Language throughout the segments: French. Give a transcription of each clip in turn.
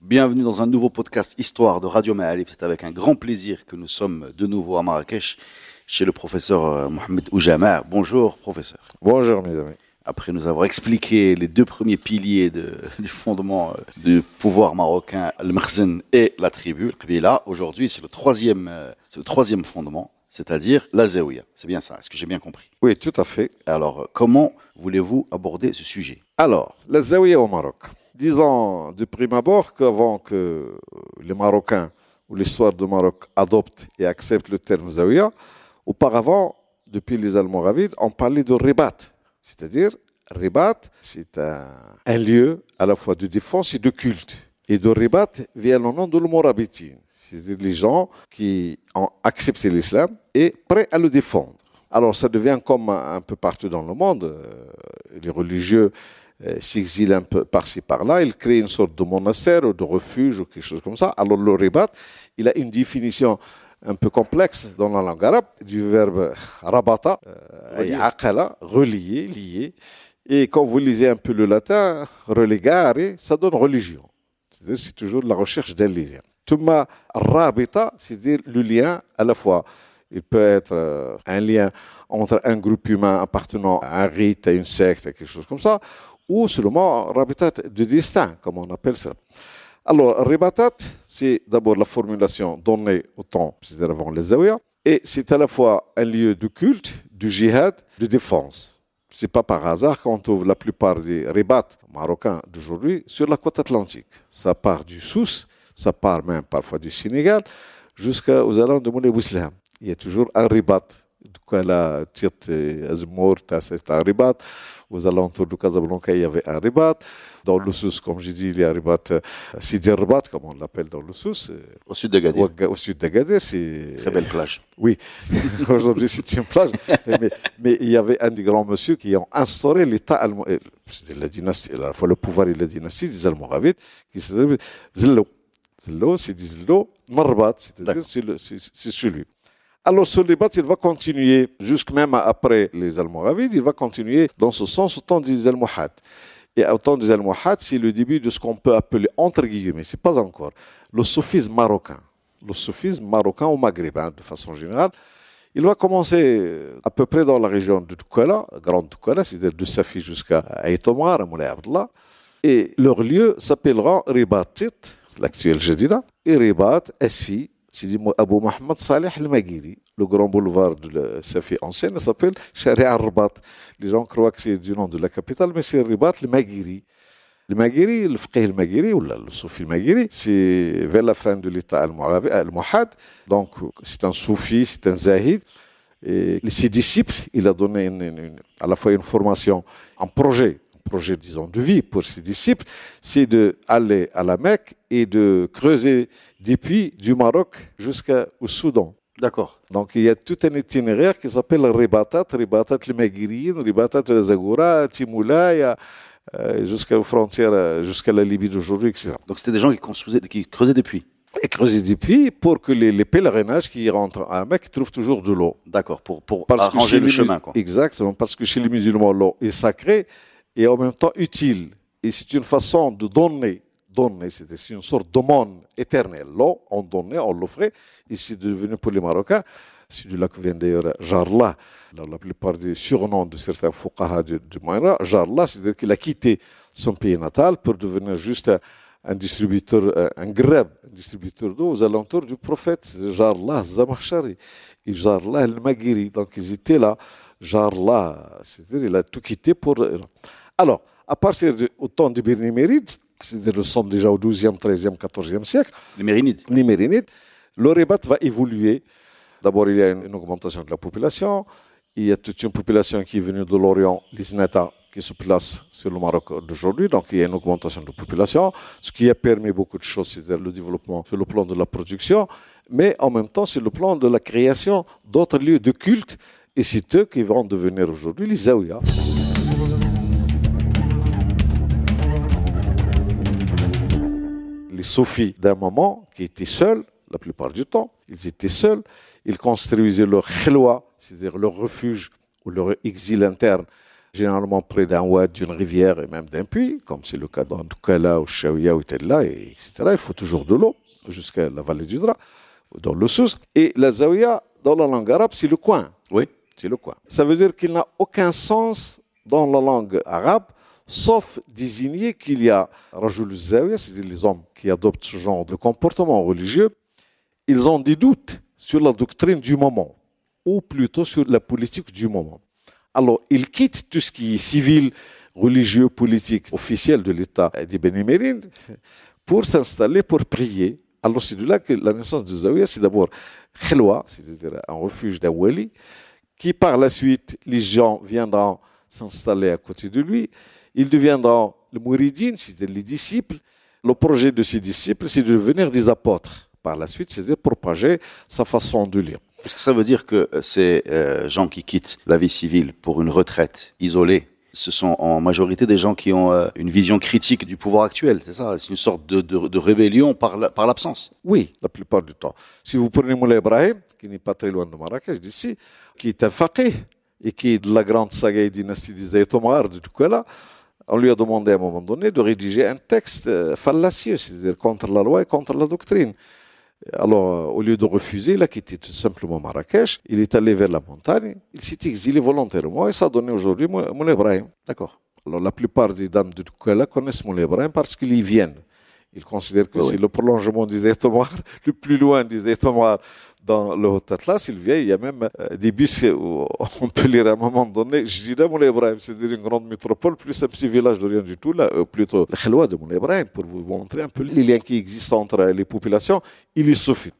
Bienvenue dans un nouveau podcast Histoire de Radio Ma'alif. C'est avec un grand plaisir que nous sommes de nouveau à Marrakech chez le professeur euh, Mohamed Oujama. Bonjour professeur. Bonjour mes amis. Après nous avoir expliqué les deux premiers piliers de- du fondement euh, du pouvoir marocain, le Merzen et la tribu, le Kabila, aujourd'hui c'est le troisième, euh, c'est le troisième fondement, c'est-à-dire la Zawiya. C'est bien ça, est-ce que j'ai bien compris? Oui, tout à fait. Alors, comment voulez-vous aborder ce sujet? Alors, la Zawiya au Maroc. Disons de prime abord qu'avant que les Marocains ou l'histoire du Maroc adoptent et acceptent le terme Zawiya, auparavant, depuis les Almoravides, on parlait de ribat. C'est-à-dire, ribat, c'est un, lieu à la fois de défense et de culte. Et de ribat vient le nom de l'Morabitin. C'est-à-dire les gens qui ont accepté l'islam et prêts à le défendre. Alors ça devient comme un un peu partout dans le monde. euh, les religieux euh, s'exilent un peu par-ci par-là. Ils créent une sorte de monastère ou de refuge ou quelque chose comme ça. Alors le ribat, il a une définition un peu complexe dans la langue arabe du verbe rabata, euh, et aqala, relier, lier. Et quand vous lisez un peu le latin, relegare, ça donne religion. C'est-à-dire c'est toujours la recherche d'un lien. Thumma rabita, c'est-à-dire le lien à la fois. Il peut être euh, un lien entre un groupe humain appartenant à un rite, à une secte, à quelque chose comme ça, ou seulement rabitat de destin, comme on appelle ça. Alors, ribatat, c'est d'abord la formulation donnée au temps, c'est-à-dire avant les Zawiya, et c'est à la fois un lieu de culte, du jihad, de défense. C'est pas par hasard qu'on trouve la plupart des ribats marocains d'aujourd'hui sur la côte atlantique. Ça part du Sousse, ça part même parfois du Sénégal, jusqu'aux alentours de Moulay. Il y a toujours un ribat. Douala, Tiet, Azmour, c'est un ribat. Aux alentours de Casablanca, il y avait un ribat. Dans le Sousse, comme j'ai dit, il y a un ribat, euh, Sidi Ribat, comme on l'appelle dans le Sousse. euh, Au sud d'Agadir, Ouaga- Au sud d'Agadir, c'est. très belle plage. Oui, aujourd'hui c'est une plage. mais, mais il y avait un des grands monsieur qui ont instauré l'État allemand, c'était la dynastie, à la fois le pouvoir et la dynastie des Almoravides, qui s'appelle Zillo. Zillo, c'est dit Zillo, Marbat, c'est-à-dire c'est celui. Alors ce débat, il va continuer, jusque même après les Almoravides, il va continuer dans ce sens au temps des Almohades. Et au temps des Almohades, c'est le début de ce qu'on peut appeler, entre guillemets, c'est pas encore, le soufisme marocain. Le soufisme marocain ou maghrébin, de façon générale. Il va commencer euh, à peu près dans la région de Toukala, Grande Toukala, c'est-à-dire de Safi jusqu'à Aïtomar, à Moulay Abdallah. Et leur lieu s'appellera Ribatit, l'actuel Jadida, et Ribat, Esfi, c'est dit Abou Mohamed Saleh al-Maghiri. Le grand boulevard de la Safi ancienne s'appelle Sharia al-Ribat. Les gens croient que c'est du nom de la capitale, mais c'est Ribat al-Maghiri. Le Maghiri, le Fiqh al-Maghiri, ou le Soufi al-Maghiri, c'est vers la fin de l'état al-Muhad. Donc, c'est un Soufi, c'est un Zahid. Et ses disciples, il a donné à la fois une formation, un projet, projet, disons, de vie pour ses disciples, c'est d'aller à la Mecque et de creuser des puits du Maroc jusqu'au Soudan. D'accord. Donc il y a tout un itinéraire qui s'appelle Ribatat, Ribatat le Maghirine, Ribatat le Zagoura, Timoula, euh, jusqu'aux frontières, euh, jusqu'à la Libye d'aujourd'hui, etc. Donc c'était des gens qui construisaient, qui creusaient des puits. Et creuser des puits pour que les, les pèlerinages qui rentrent à la Mecque trouvent toujours de l'eau. D'accord, pour, pour Parce arranger le les chemin. Quoi. Exactement, parce que chez les musulmans, l'eau est sacrée et en même temps utile. Et c'est une façon de donner, donner, c'est une sorte d'aumône éternelle. L'eau, on donnait, on l'offrait, et c'est devenu pour les Marocains, c'est de là que vient d'ailleurs Jarla, la plupart des surnoms de certains fuqaha du, du Moyen-Orient, Jarla, c'est-à-dire qu'il a quitté son pays natal pour devenir juste un, distributeur, un, un greb, un distributeur d'eau aux alentours du prophète, Jarla Zamakhshari et Jarla el-Maghiri. Donc ils étaient là, Jarla, c'est-à-dire il a tout quitté pour. Alors, à partir du temps de Birniméride, c'est-à-dire nous sommes déjà au 12e, 13e, 14e siècle, Les Mérinides. les Mérinides, le ribat va évoluer. D'abord, il y a une, augmentation de la population. Il y a toute une population qui est venue de l'Orient, les Zinata, qui se place sur le Maroc d'aujourd'hui. Donc, il y a une augmentation de population, ce qui a permis beaucoup de choses, c'est-à-dire le développement sur le plan de la production, mais en même temps sur le plan de la création d'autres lieux de culte. Et c'est eux qui vont devenir aujourd'hui les Zawiya. Les soufis d'un moment qui étaient seuls, la plupart du temps, ils étaient seuls, ils construisaient leur khloa, c'est-à-dire leur refuge ou leur exil interne, généralement près d'un ouad, d'une rivière et même d'un puits, comme c'est le cas dans Doukala ou Shaouia ou Tella, etc. Il faut toujours de l'eau jusqu'à la vallée du Dra, dans le Sousse. Et la Zawiya, dans la langue arabe, c'est le coin. Oui. C'est le coin. Ça veut dire qu'il n'a aucun sens dans la langue arabe, sauf désigner qu'il y a Rajul Zawiya, c'est-à-dire les hommes qui adoptent ce genre de comportement religieux, ils ont des doutes sur la doctrine du moment, ou plutôt sur la politique du moment. Alors, ils quittent tout ce qui est civil, religieux, politique, officiel de l'État des Bénémérines pour s'installer, pour prier. Alors, c'est de là que la naissance de Zawiya, c'est d'abord Khelwa, c'est-à-dire un refuge d'un wali, qui par la suite, les gens viendront s'installer à côté de lui. Ils deviendront le mouridine, c'est-à-dire les disciples. Le projet de ces disciples, c'est de devenir des apôtres. Par la suite, c'est de propager sa façon de lire. Est-ce que ça veut dire que ces euh, gens qui quittent la vie civile pour une retraite isolée, ce sont en majorité des gens qui ont euh, une vision critique du pouvoir actuel, c'est ça? C'est une sorte de, de, de rébellion par l'absence? Oui, la plupart du temps. Si vous prenez Moulay Ibrahim, qui n'est pas très loin de Marrakech d'ici, qui est un faqih et qui est de la grande saga et dynastie des Aïtomar, de tout là, on lui a demandé à un moment donné de rédiger un texte euh, fallacieux, c'est-à-dire contre la loi et contre la doctrine. Alors, au lieu de refuser, il a quitté tout simplement Marrakech. Il est allé vers la montagne. Il s'est exilé volontairement et ça a donné aujourd'hui Moulay Ibrahim. D'accord. Alors, la plupart des dames de Doukoula connaissent Moulay Ibrahim parce qu'ils y viennent. Ils considèrent que c'est le prolongement des Étomares, le plus loin des Étomares dans le Haut Atlas. Il il y a même euh, des bus où on peut lire à un moment donné, je dirais Moulay Ibrahim, c'est-à-dire une grande métropole, plus un petit village de rien du tout, là, ou plutôt le Khelwa de Moulay Ibrahim, pour vous montrer un peu les liens qui existent entre les populations. Il est suffit.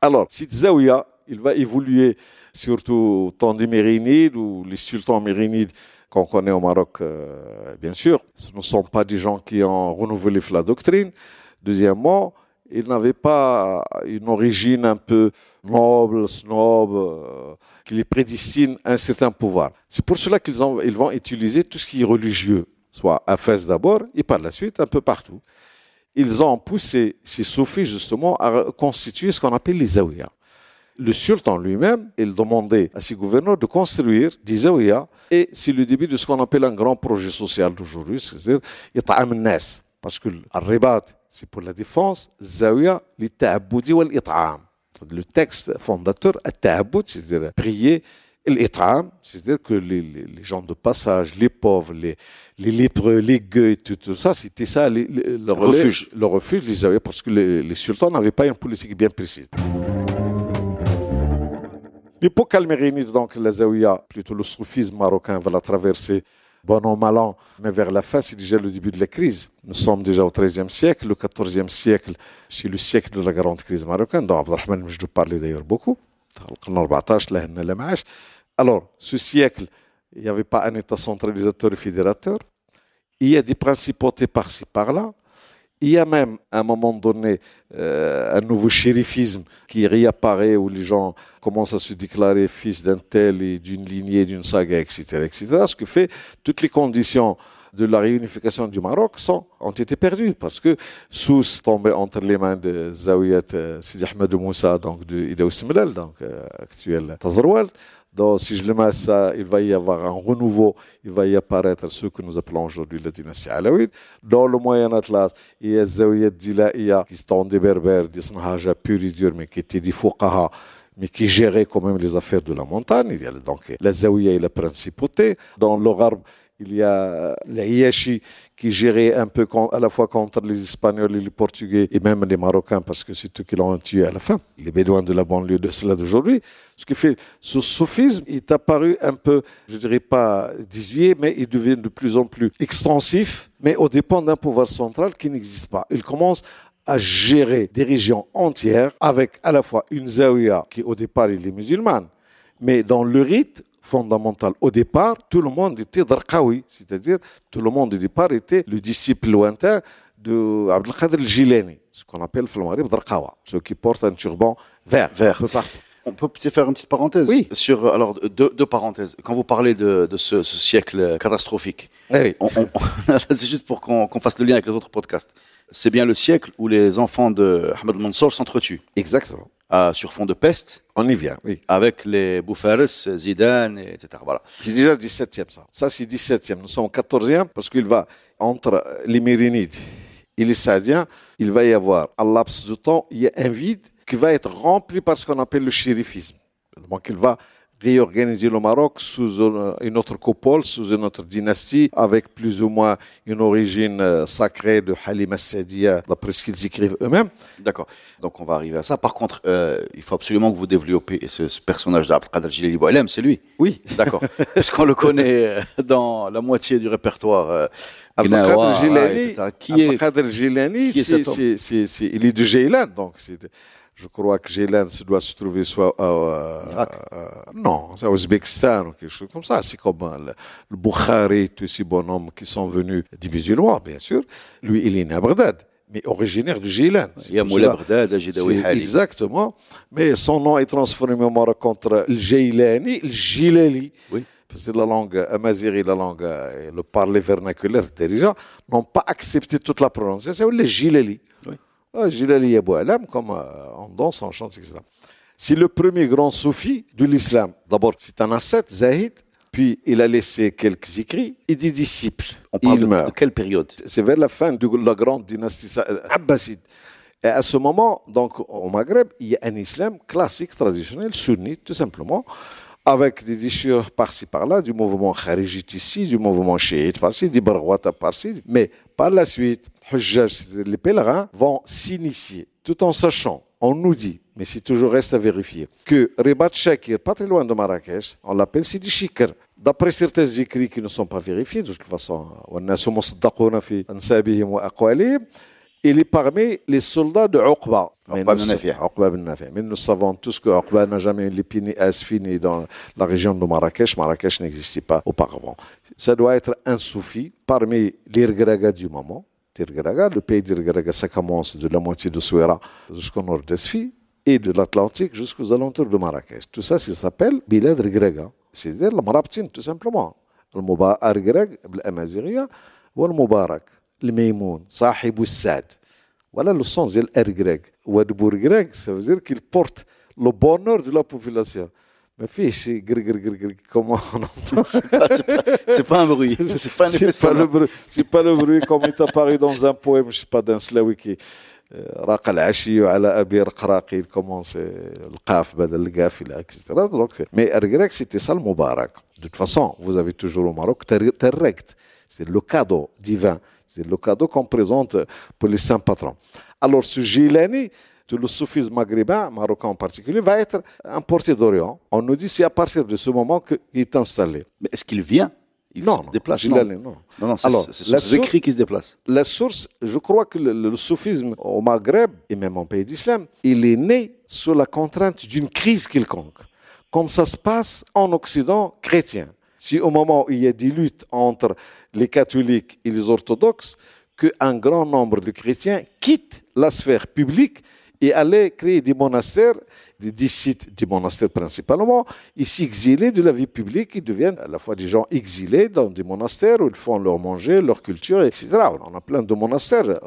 Alors, cette Zawiya, il va évoluer surtout au temps des Mérinides ou les sultans Mérinides qu'on connaît au Maroc, euh, bien sûr. Ce ne sont pas des gens qui ont renouvelé la doctrine. Deuxièmement, ils n'avaient pas une origine un peu noble, snob, euh, qui les prédestine à un certain pouvoir. C'est pour cela qu'ils ils vont utiliser tout ce qui est religieux, soit à Fès d'abord et par la suite un peu partout. Ils ont poussé ces soufis justement à constituer ce qu'on appelle les zawiyas le sultan lui-même, il demandait à ses gouverneurs de construire des zawiyas et c'est le début de ce qu'on appelle un grand projet social d'aujourd'hui, c'est-à-dire It'am Nas. Parce que le ribat, c'est pour la défense, zawiya, l'ita'aboudi ou l'it'am. Le texte fondateur, ta'aboud, c'est-à-dire prier, l'it'am, c'est-à-dire que les, les, les, gens de passage, les pauvres, les, les lépreux, les gueux, tout, tout ça, c'était ça le, refuge. Le refuge, les zawiyas, parce que les, les sultans n'avaient pas une politique bien précise. L'époque almérinide, donc la Zawiya, plutôt le soufisme marocain, va la traverser bon an, mal an, mais vers la fin, c'est déjà le début de la crise. Nous sommes déjà au XIIIe siècle, le XIVe siècle, c'est le siècle de la grande crise marocaine, dont Abdelrahman je parlais d'ailleurs beaucoup. Alors, ce siècle, il n'y avait pas un État centralisateur et fédérateur. Il y a des principautés par-ci, par-là. Il y a même, à un moment donné, euh, un nouveau shérifisme qui réapparaît où les gens commencent à se déclarer fils d'un tel et d'une lignée, d'une saga, etc., etc. Ce qui fait toutes les conditions de la réunification du Maroc ont été perdues parce que Sousse tombait entre les mains de Zawiyat euh, Sidi Ahmed Moussa, donc de Ida donc euh, actuel Tazroual. Donc, si je le mets ça, il va y avoir un renouveau, il va y apparaître ce que nous appelons aujourd'hui la dynastie alaouite. Dans le Moyen Atlas, il y a Zawiyat Dilaïa, qui sont des berbères, des Sanhaja purs et durs, mais qui étaient des Fuqaha, mais qui géraient quand même les affaires de la montagne. Il y a donc la Zawiya et la principauté. Dans Gharb, il y a les Iashi qui gérait un peu à la fois contre les Espagnols et les Portugais et même les Marocains parce que c'est eux qui l'ont tué à la fin, les Bédouins de la banlieue de cela d'aujourd'hui. Ce qui fait, ce soufisme est apparu un peu, je dirais pas désuet, mais il devient de plus en plus extensif, mais au dépend d'un pouvoir central qui n'existe pas. Il commence à gérer des régions entières avec à la fois une zawiya qui au départ est musulmane, mais dans le rite fondamentale. Au départ, tout le monde était Darqawi, c'est-à-dire tout le monde au départ était le disciple lointain de Abdelkader al-Jilani, ce qu'on appelle le Darqawa, ceux qui portent un turban vert. Vert. On peut peut-être faire une petite parenthèse Oui. sur alors deux, deux parenthèses. Quand vous parlez de, de ce, ce siècle catastrophique, Eh oui. c'est juste pour qu'on qu'on fasse le lien avec les autres podcasts. C'est bien le siècle où les enfants de Ahmed Mansour s'entretuent Exactement. Euh, sur fond de peste On y vient, oui. avec les Boufares, Zidane, et etc. Voilà. C'est déjà 17e, ça. Ça, c'est 17e. Nous sommes au 14e parce qu'il va, entre les Mérinides et les Saadiens, il va y avoir, à laps de temps, il y a un vide qui va être rempli par ce qu'on appelle le shérifisme. Donc, il va réorganiser le Maroc sous une une autre coupole, sous une autre dynastie, avec plus ou moins une origine euh, sacrée de Halim al-Sadia, d'après ce qu'ils écrivent eux-mêmes. D'accord. Donc on va arriver à ça. Par contre, euh, il faut absolument que vous développiez ce, ce personnage d'Abdelkader Jileli Boualem, c'est lui. Oui. D'accord. Parce qu'on le connaît euh, dans la moitié du répertoire. C'est, c'est, c'est- il est de Jeylan, donc c'est, je crois que se doit se trouver soit euh, Irak. euh, non, c'est au Ouzbékistan ou quelque chose comme ça. C'est comme euh, le, le Bukhari, tous ces bonhommes qui sont venus des musulmans, bien sûr. Lui, il est né à Bagdad, mais originaire de Jeylan. C'est Il y a Moula Hali. Exactement. Mais son nom est transformé au Maroc contre le Jailani, le Jilali. Oui. Parce que la langue amazighi, la langue, euh, le parler vernaculaire déjà, n'ont pas accepté toute la prononciation. Le Jilali. Oui. Ah, Alam, comme euh, on danse, on chante, etc. C'est le premier grand soufi de l'islam. D'abord, c'est un ascète, Zahid, puis il a laissé quelques écrits et des disciples. On parle il de, meurt de quelle période? C'est vers la fin de la grande dynastie euh, abbasside. Et à ce moment, donc, au Maghreb, il y a un islam classique, traditionnel, sunnite, tout simplement, avec des déchirures par-ci par-là, du mouvement kharijite ici, du mouvement chiite par-ci, des barwata par-ci. Mais par la suite, les pèlerins vont s'initier, tout en sachant, on nous dit, mais c'est toujours reste à vérifier, que Ribat Shakir, pas très loin de Marrakech, on l'appelle Sidi Shikr. D'après certains écrits qui ne sont pas vérifiés, de toute façon, on a il est parmi les soldats de Uqba. Mais Uqba nous bin sa- Nafi'. Mais nous savons tous que Uqba n'a jamais eu l'épine fini dans la région de Marrakech. Marrakech n'existait pas auparavant. Ça doit être un soufi parmi les Regraga du moment. Le pays des Regraga, ça commence de la moitié de Souera jusqu'au nord d'Esfi et de l'Atlantique jusqu'aux alentours de Marrakech. Tout ça, ça s'appelle Bilad Regraga. C'est-à-dire le Marabtin, tout simplement. Le Mubarak l'Amazighiya, ou le Mubarak, le Maimoun, Sahib Sad. Voilà le sens de l'Ergreg. Wadbour grec, ça veut dire qu'il porte le bonheur de la population. Mais fiche, greg, greg, greg, greg, comment on entend ça C'est pas, c'est pas- c'est pas un bruit. C'est pas un effet c'est pas, le sonore. bruit, c'est pas le bruit comme il est apparu dans un poème, je sais pas, d'un slawi qui راق العشي على ابي رقراقي il commence euh, القاف بدل القاف الى etc. Donc, mais Ergrek, c'était ça le Moubarak. De toute façon, vous avez toujours au Maroc Terrect. C'est le cadeau divin. C'est le cadeau qu'on présente pour les saints patrons. Alors, ce Gilani, le soufisme maghrébin, marocain en particulier, va être importé d'Orient. On nous dit c'est à partir de ce moment qu'il est installé. Mais est-ce qu'il vient? Il Non, se déplace? Non. Non. Non, non, c'est Alors, ce sont source- écrits qui se déplacent. La source, je crois que le, le soufisme au Maghreb et même en pays d'islam, il est né sous la contrainte d'une crise quelconque, comme ça se passe en Occident chrétien. Si au moment où il y a des luttes entre les catholiques et les orthodoxes, qu'un grand nombre de chrétiens quittent la sphère publique et allaient créer des monastères, des disciples du monastère principalement, ils s'exilaient de la vie publique, ils deviennent à la fois des gens exilés dans des monastères où ils font leur manger, leur culture, etc. On a plein de monastères.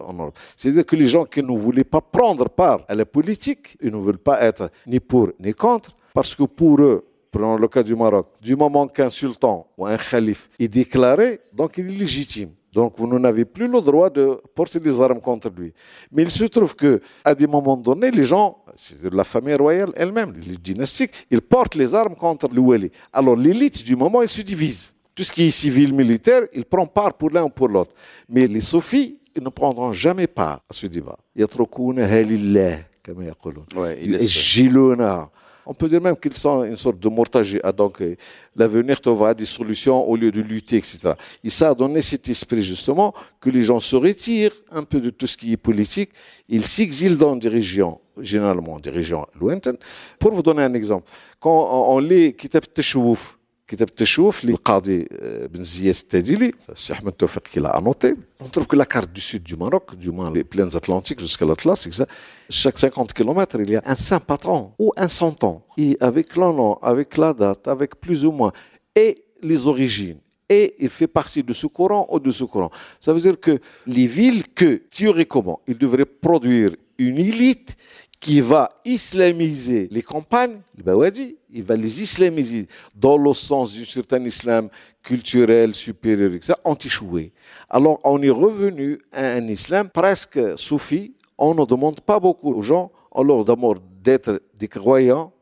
C'est-à-dire que les gens qui ne voulaient pas prendre part à la politique, ils ne veulent pas être ni pour ni contre, parce que pour eux, Prenons le cas du Maroc. Du moment qu'un sultan ou un calife est déclaré, donc il est légitime. Donc vous n'avez plus le droit de porter des armes contre lui. Mais il se trouve que à des moments donnés, les gens, c'est la famille royale elle-même, les dynastiques, ils portent les armes contre le wali. Alors l'élite du moment, elle se divise. Tout ce qui est civil, militaire, il prend part pour l'un ou pour l'autre. Mais les sophies, ils ne prendront jamais part à ce débat. Il y a trop de comme Ouais, il on peut dire même qu'ils sont une sorte de mortagia. Donc, euh, l'avenir trouvera des solutions au lieu de lutter, etc. Et ça a donné cet esprit, justement, que les gens se retirent un peu de tout ce qui est politique. Ils s'exilent dans des régions, généralement des régions lointaines. Pour vous donner un exemple, quand on on lit Kitab Teshwouf, كتاب التشوف للقاضي آه، بن زياد التاديلي السي احمد توفيق qui l'a annoté on trouve que la carte du sud du Maroc du moins les plaines atlantiques jusqu'à l'Atlas c'est que ça, chaque 50 km il y a un saint patron ou un santon et avec le nom avec la date avec plus ou moins et les origines et il fait partie de ce courant ou de ce courant. Ça veut dire que les villes que, théoriquement, ils devraient produire une élite qui va islamiser les campagnes, il va les islamiser dans le sens d'un certain islam culturel supérieur, etc., anti-choué. Alors, on est revenu à un islam presque soufi. On ne demande pas beaucoup aux gens, on leur d'être des croyants,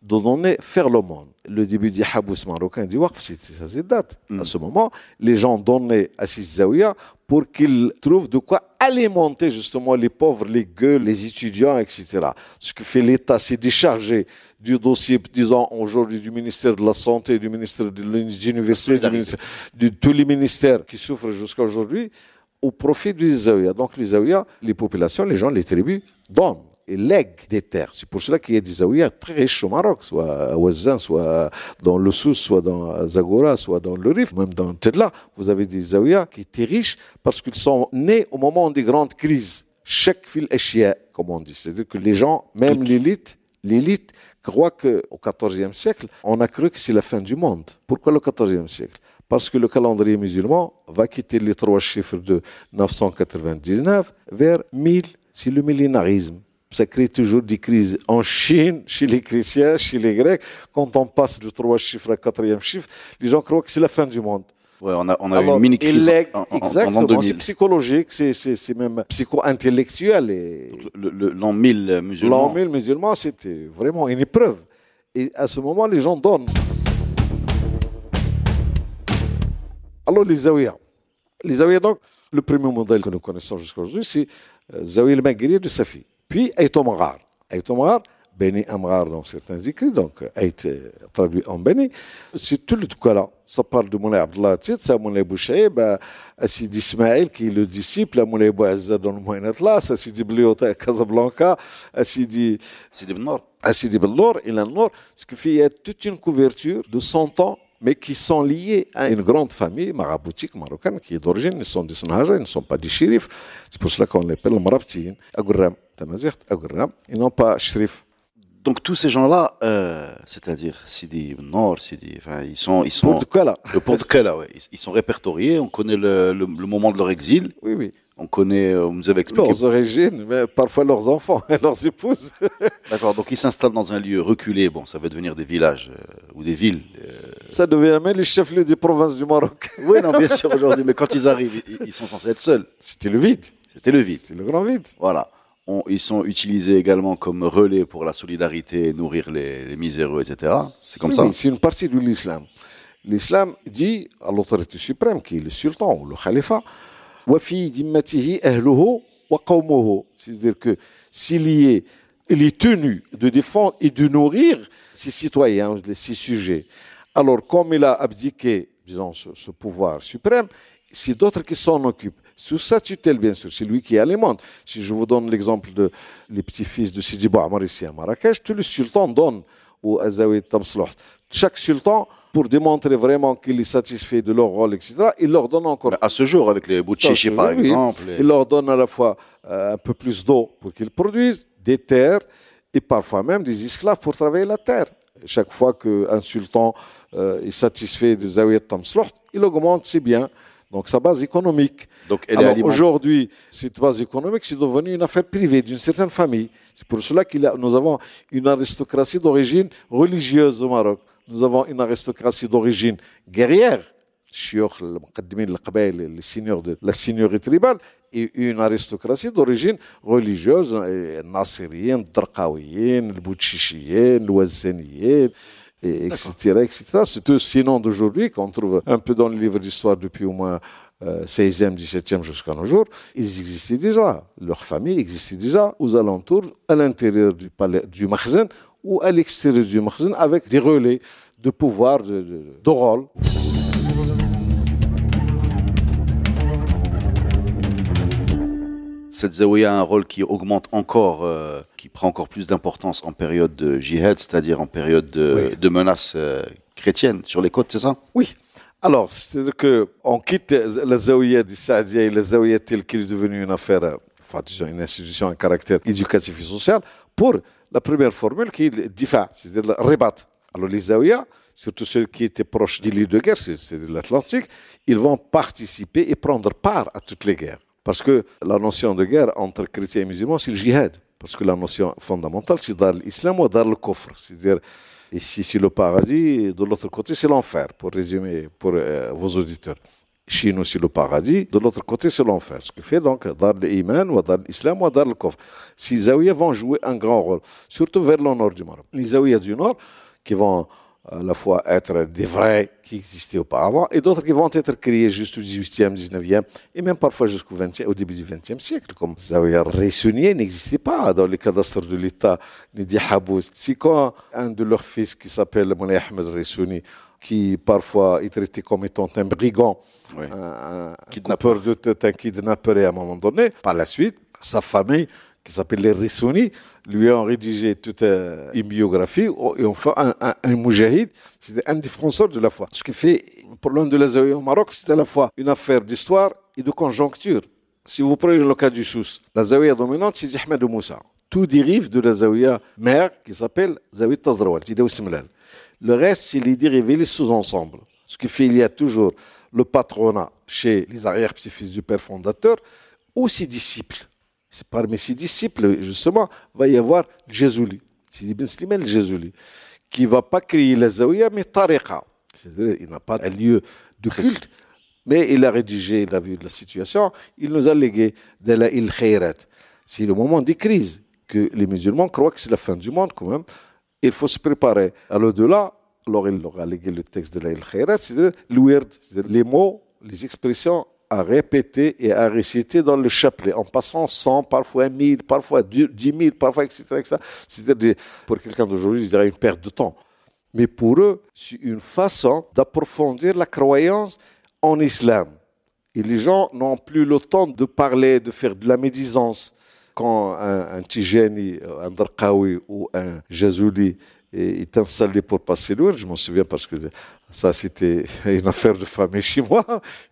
de donner faire le monde. Le début du habous marocain du Waqf, c'est ça, c'est date. À ce moment, les gens donnaient à Zawiya pour qu'ils trouvent de quoi alimenter justement les pauvres, les gueules, les étudiants, etc. Ce que fait l'État, c'est décharger du dossier, disons aujourd'hui du ministère de la Santé, du ministère de l'Université, de tous les ministères qui souffrent jusqu'à aujourd'hui, au profit des Zawiya. Donc les Zawiya, les populations, les gens, les tribus donnent et lègue des terres. C'est pour cela qu'il y a des zaouïas très riches au Maroc, soit à Ouazan, soit dans le Sousse, soit dans Zagora, soit dans le Rif, même dans Tedla. Vous avez des zaouïas qui étaient riches parce qu'ils sont nés au moment des grandes crises. Chaque fil est comme on dit. C'est-à-dire que les gens, même l'élite, l'élite croit qu'au XIVe siècle, on a cru que c'est la fin du monde. Pourquoi le XIVe siècle? Parce que le calendrier musulman va quitter les trois chiffres de 999 vers 1000, c'est le millénarisme ça crée toujours des crises en Chine, chez les chrétiens, chez les Grecs. Quand on passe de trois chiffres à quatrième chiffre, les gens croient que c'est la fin du monde. Ouais, on a, on a une mini crise en, en, Exactement, c'est psychologique, c'est même psycho-intellectuel. L'an 1000 musulman. L'an 1000 musulman, c'était vraiment une épreuve. Et à ce moment, les gens donnent. Alors, les Zawiya. Les Zawiya, donc, le premier modèle que nous connaissons jusqu'à aujourd'hui, c'est euh, Zawiya el de Safi. Puis Aïtomagar. Aïtomagar, Beni Amgar dans certains écrits, donc Aït traduit en Beni. C'est tout le cas là. Ça parle de Moulay Abdullah Tit, ça Moulay Bouchaïb, Sidi Ismaël qui est le disciple, Moulay Bouazza dans le Moyen Atlas, Sidi Bliota à Casablanca, Sidi Sidi Bennor. Sidi Bennor, il a Nord. Ce qui fait qu'il y a toute une couverture de 100 ans mais qui sont liés à une grande famille maraboutique marocaine qui est d'origine, ils sont des Sanhaja, ils ne sont pas des shérifs. C'est pour cela qu'on les appelle marabtines, Agurram, Ils n'ont pas shérif. Donc tous ces gens-là, euh, c'est-à-dire Sidi Nord, Sidi, enfin ils sont, ils sont. Pour de là. Le pont de Kala, ouais. Ils, sont répertoriés. On connaît le, le, le, moment de leur exil. Oui, oui. On connaît, euh, vous avez expliqué. Leurs origines, mais parfois leurs enfants et leurs épouses. D'accord, donc ils s'installent dans un lieu reculé, bon, ça va devenir des villages euh, ou des villes. Euh... Ça devient même les chefs-lieux des provinces du Maroc. oui, non, bien sûr, aujourd'hui, mais quand ils arrivent, ils, sont censés être seuls. C'était le vide. C'était le vide. C'est le grand vide. Voilà. On, ils sont utilisés également comme relais pour la solidarité, nourrir les, les miséreux, etc. C'est comme ça. Oui, c'est une partie de l'islam. L'islam dit à l'autorité suprême, qui est le sultan ou le khalifa, c'est-à-dire que s'il y est, il est tenu de défendre et de nourrir ses citoyens, ses sujets. Alors, comme il a abdiqué, disons, ce, pouvoir suprême, c'est d'autres qui s'en occupent. Sous sa tutelle, bien sûr, c'est lui qui alimente. Si je vous donne l'exemple de les petits-fils de Sidi Bouamar ici à Marrakech, tout le sultan donne au Azawi Tamsloh. Chaque sultan pour démontrer vraiment qu'il est satisfait de leur rôle, etc., il leur donne encore. À ce jour, avec les Bouchichi, par exemple. Il leur donne à la fois euh, un peu plus d'eau pour qu'ils produisent, des terres et parfois même des esclaves pour travailler la terre. Chaque fois qu'un sultan euh, est satisfait de Zawiyat Tamsloh, il augmente ses biens. Donc sa base économique. Donc aujourd'hui, cette base économique, c'est devenu une affaire privée d'une certaine famille. C'est pour cela que nous avons une aristocratie d'origine religieuse au Maroc nous avons une aristocratie d'origine guerrière, les seigneurs de la seigneurie tribale, et une aristocratie d'origine religieuse, nassirienne, drakawienne, bouchichienne, etc., etc. C'est ces noms d'aujourd'hui qu'on trouve un peu dans le livre d'histoire depuis au moins 16e, 17e jusqu'à nos jours, ils existaient déjà. Leur famille existait déjà aux alentours, à l'intérieur du palais du Makhzen, ou à l'extérieur du magasin avec des relais de pouvoir, de, de, de rôle. Cette zawiya a un rôle qui augmente encore, euh, qui prend encore plus d'importance en période de jihad, c'est-à-dire en période de, de menaces euh, chrétiennes sur les côtes, c'est ça? Oui. Alors, c'est-à-dire qu'on quitte la zawiya du Saadia et la zawiya telle qu'elle est devenue une affaire, enfin, disons, une institution à caractère éducatif et social, pour la première formule qui est le difa, c'est-à-dire le ribat. Alors, les zawiya, surtout ceux qui étaient proches des lieux de guerre, c'est de l'Atlantique, ils vont participer et prendre part à toutes les guerres. Parce que la notion de guerre entre chrétiens et musulmans, c'est le jihad. Parce que la notion fondamentale, c'est dans l'islam ou dans le coffre. C'est-à-dire, ici, c'est le paradis, de l'autre côté, c'est l'enfer, pour résumer pour euh, vos auditeurs. Chez nous, c'est le paradis, de l'autre côté, c'est l'enfer. Ce qui fait donc, dans l'iman, ou dans l'islam, ou dans le coffre. Ces zaouïas vont jouer un grand rôle, surtout vers le nord du Maroc. Les zaouïas du nord, qui vont à la fois être des vrais qui existaient auparavant et d'autres qui vont être créés juste au 18e, 19e et même parfois jusqu'au 20 au début du 20e siècle, comme Zawiya Raysounier n'existait pas dans les cadastres de l'État ni des Habous. C'est quand un de leurs fils qui s'appelle Moulay Ahmed Raysouni qui parfois est traité comme étant un brigand, un, kidnappeur de tête, un kidnappeur à un moment donné. Par la suite, sa famille qui s'appelle les Rissouni, lui ont rédigé toute euh, une biographie et ont fait un, un, un moujahid. C'était un défenseur de la foi. Ce qui fait, pour l'un de la Zawiya au Maroc, c'est à la fois une affaire d'histoire et de conjoncture. Si vous prenez le cas du Sous, la Zawiya dominante, c'est Ahmed Moussa. Tout dérive de la Zawiya mère qui s'appelle Zawiya Tazrawal, Le reste, c'est les dérivés, les sous-ensembles. Ce qui fait qu'il y a toujours le patronat chez les arrière-petits-fils du père fondateur ou ses disciples c'est parmi ses disciples, justement, va y avoir Jézouli, Sidi Ben qui ne va pas créer la Zawiya, mais Tariqa. C'est-à-dire, il n'a pas un lieu de culte, mais il a rédigé, il a vu la situation, il nous a légué de la Il Khayrat. C'est le moment des crises que les musulmans croient que c'est la fin du monde quand même. Il faut se préparer à l'au-delà. Alors il leur a légué le texte de la Il Khayrat, c'est-à-dire les mots, les expressions à répéter et à réciter dans le chapelet, en passant 100, parfois 1000, parfois 10 000, parfois etc. etc. C'est-à-dire, pour quelqu'un d'aujourd'hui, je une perte de temps. Mais pour eux, c'est une façon d'approfondir la croyance en islam. Et les gens n'ont plus le temps de parler, de faire de la médisance. Quand un, un Tijani, un Darqawi ou un Jazouli est installé pour passer l'heure, je m'en souviens parce que ça, c'était une affaire de famille chez moi.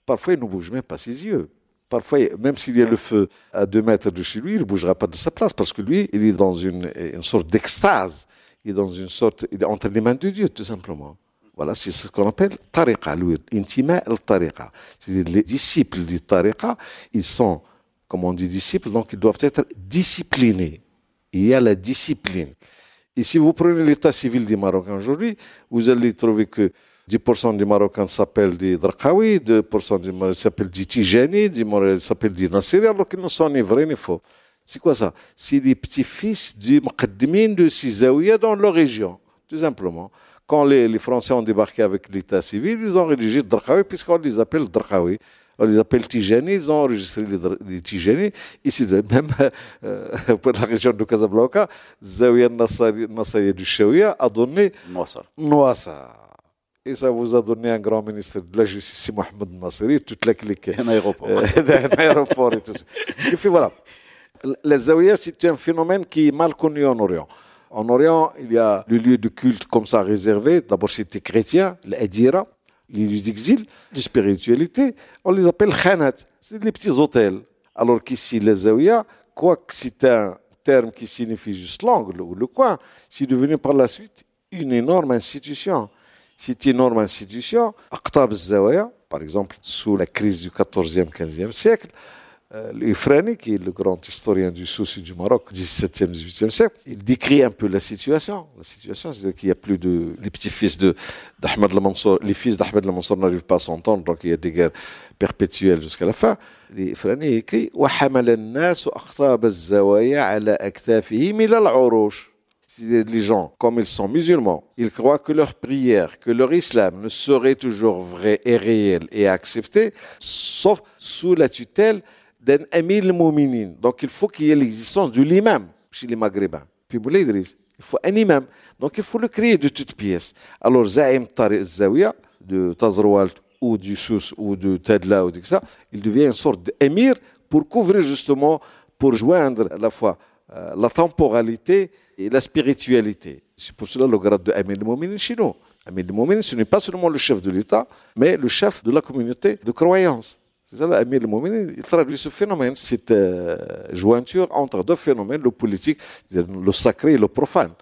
Parfois, il ne bouge même pas ses yeux. Parfois, même s'il y a le feu à deux mètres de chez lui, il ne bougera pas de sa place parce que lui, il est dans une, sorte d'extase. Il est dans une sorte, il est entre les mains de Dieu, tout simplement. Voilà, c'est ce qu'on appelle tariqa, lui, intima al-tariqa. C'est-à-dire, les disciples du tariqa, ils sont, comme on dit disciples, donc ils doivent être disciplinés. Il y a la discipline. Et si vous prenez l'état civil du Maroc aujourd'hui, vous allez trouver que 10% des Marocains s'appellent des Drakawi, 2% des Marocains s'appellent des Tijani, des Marocains s'appellent des Nassiri, alors qu'ils ne sont ni vrais ni faux. C'est quoi ça? C'est des petits-fils du Mqaddimin de Sizaouia dans leur région, tout simplement. Quand les, les Français ont débarqué avec l'état civil, ils ont rédigé Drakawi puisqu'on les appelle Drakawi. On les appelle Tijani, ils ont enregistré les, les Tijani. Ici, même euh, pour la région de Casablanca, Zawiya Nassari du Shawiya a donné Noassa. Et ça vous a donné un grand ministre de la Justice, Mohamed Nasseri, toute la clique. Un aéroport. Euh, un aéroport et tout ça. Et puis voilà. La Zawiya, c'est un phénomène qui est mal connu en Orient. En Orient, il y a le lieu de culte comme ça réservé. D'abord, c'était chrétien, l'Adira, les lieux d'exil, de spiritualité. On les appelle khanat. C'est les petits hôtels. Alors qu'ici, la Zawiya, quoique c'est un terme qui signifie juste l'angle ou le coin, c'est devenu par la suite une énorme institution c'est une énorme institution. Aqtab Zawaya, par exemple, sous la crise du 14e, 15e siècle, euh, l'Ifrani, qui est le grand historien du souci du Maroc, 17e, 18e siècle, il décrit un peu la situation. La situation, c'est-à-dire qu'il n'y a plus de. Les petits-fils d'Ahmed Mansour, les fils d'Ahmed Mansour n'arrivent pas à s'entendre, donc il y a des guerres perpétuelles jusqu'à la fin. L'Ifrani écrit وحمل الناس أقطاب الزوايا على أكتافهم إلى العروش les gens, comme ils sont musulmans, ils croient que leur prière, que leur islam ne serait toujours vrai et réel et accepté, sauf sous la tutelle d'un amir mouminin. Donc il faut qu'il y ait l'existence de l'imam chez les maghrébins. Puis il faut un imam. Donc il faut le créer de toutes pièces. Alors Zaim Tariq Zawiya, de Tazroualt ou du Sous ou de Tadla ou de ça, il devient une sorte d'émir pour couvrir justement pour joindre la fois la temporalité et la spiritualité. C'est pour cela le grade de Amir al chez nous. Amir al ce n'est pas seulement le chef de l'État, mais le chef de la communauté de croyance. C'est ça, l'Amir al il traduit ce phénomène, cette euh, jointure entre deux phénomènes, le politique, le sacré et le profane.